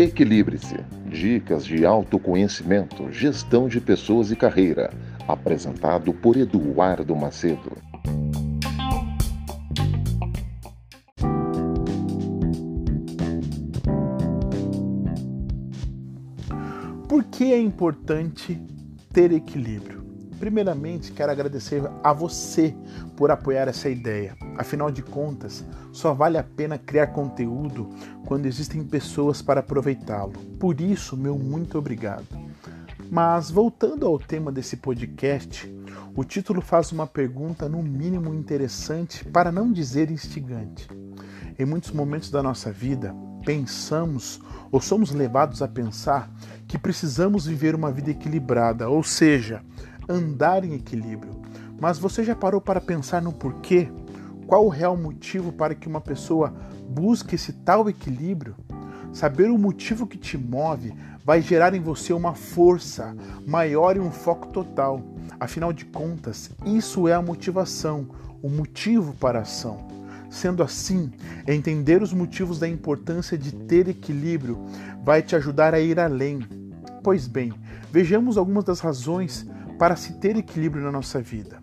Equilibre-se. Dicas de autoconhecimento, gestão de pessoas e carreira. Apresentado por Eduardo Macedo. Por que é importante ter equilíbrio? Primeiramente, quero agradecer a você por apoiar essa ideia. Afinal de contas, só vale a pena criar conteúdo quando existem pessoas para aproveitá-lo. Por isso, meu muito obrigado. Mas voltando ao tema desse podcast, o título faz uma pergunta no mínimo interessante, para não dizer instigante. Em muitos momentos da nossa vida, pensamos ou somos levados a pensar que precisamos viver uma vida equilibrada, ou seja, andar em equilíbrio. Mas você já parou para pensar no porquê? Qual o real motivo para que uma pessoa busque esse tal equilíbrio? Saber o motivo que te move vai gerar em você uma força maior e um foco total. Afinal de contas, isso é a motivação, o motivo para a ação. Sendo assim, entender os motivos da importância de ter equilíbrio vai te ajudar a ir além. Pois bem, vejamos algumas das razões para se ter equilíbrio na nossa vida.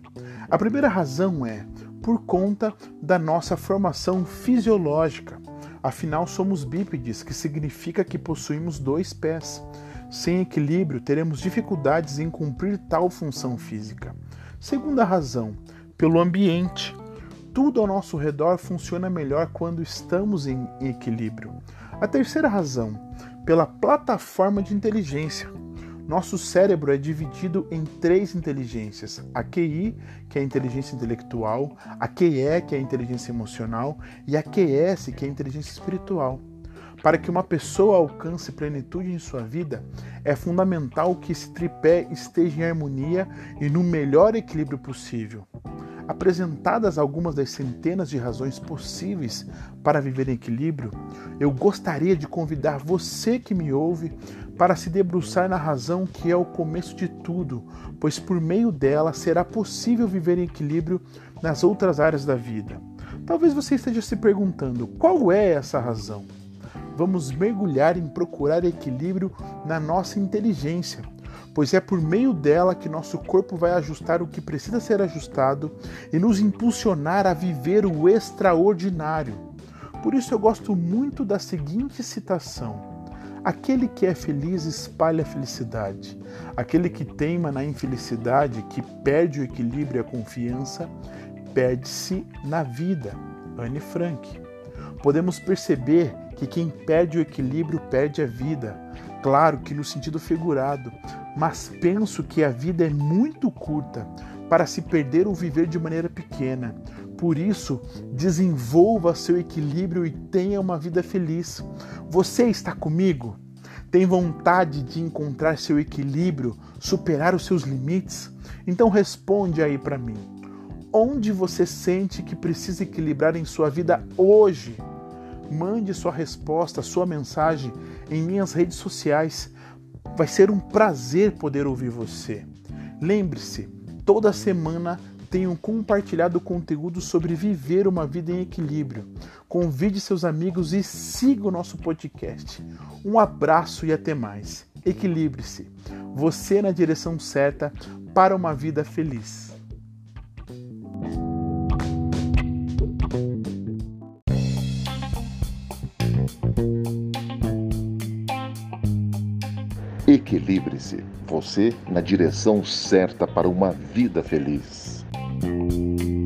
A primeira razão é por conta da nossa formação fisiológica. Afinal, somos bípedes, que significa que possuímos dois pés. Sem equilíbrio, teremos dificuldades em cumprir tal função física. Segunda razão, pelo ambiente. Tudo ao nosso redor funciona melhor quando estamos em equilíbrio. A terceira razão, pela plataforma de inteligência. Nosso cérebro é dividido em três inteligências: a QI, que é a inteligência intelectual, a QE, que é a inteligência emocional, e a QS, que é a inteligência espiritual. Para que uma pessoa alcance plenitude em sua vida, é fundamental que esse tripé esteja em harmonia e no melhor equilíbrio possível. Apresentadas algumas das centenas de razões possíveis para viver em equilíbrio, eu gostaria de convidar você que me ouve para se debruçar na razão que é o começo de tudo, pois por meio dela será possível viver em equilíbrio nas outras áreas da vida. Talvez você esteja se perguntando qual é essa razão. Vamos mergulhar em procurar equilíbrio na nossa inteligência, pois é por meio dela que nosso corpo vai ajustar o que precisa ser ajustado e nos impulsionar a viver o extraordinário. Por isso eu gosto muito da seguinte citação Aquele que é feliz espalha a felicidade. Aquele que teima na infelicidade, que perde o equilíbrio e a confiança, perde-se na vida. Anne Frank. Podemos perceber que quem perde o equilíbrio perde a vida. Claro que no sentido figurado, mas penso que a vida é muito curta para se perder ou viver de maneira pequena. Por isso, desenvolva seu equilíbrio e tenha uma vida feliz. Você está comigo? Tem vontade de encontrar seu equilíbrio, superar os seus limites? Então responde aí para mim. Onde você sente que precisa equilibrar em sua vida hoje? Mande sua resposta, sua mensagem em minhas redes sociais. Vai ser um prazer poder ouvir você. Lembre-se, toda semana tenham compartilhado conteúdo sobre viver uma vida em equilíbrio. Convide seus amigos e siga o nosso podcast. Um abraço e até mais. Equilibre-se. Você na direção certa para uma vida feliz. Equilibre-se. Você na direção certa para uma vida feliz. Thank you.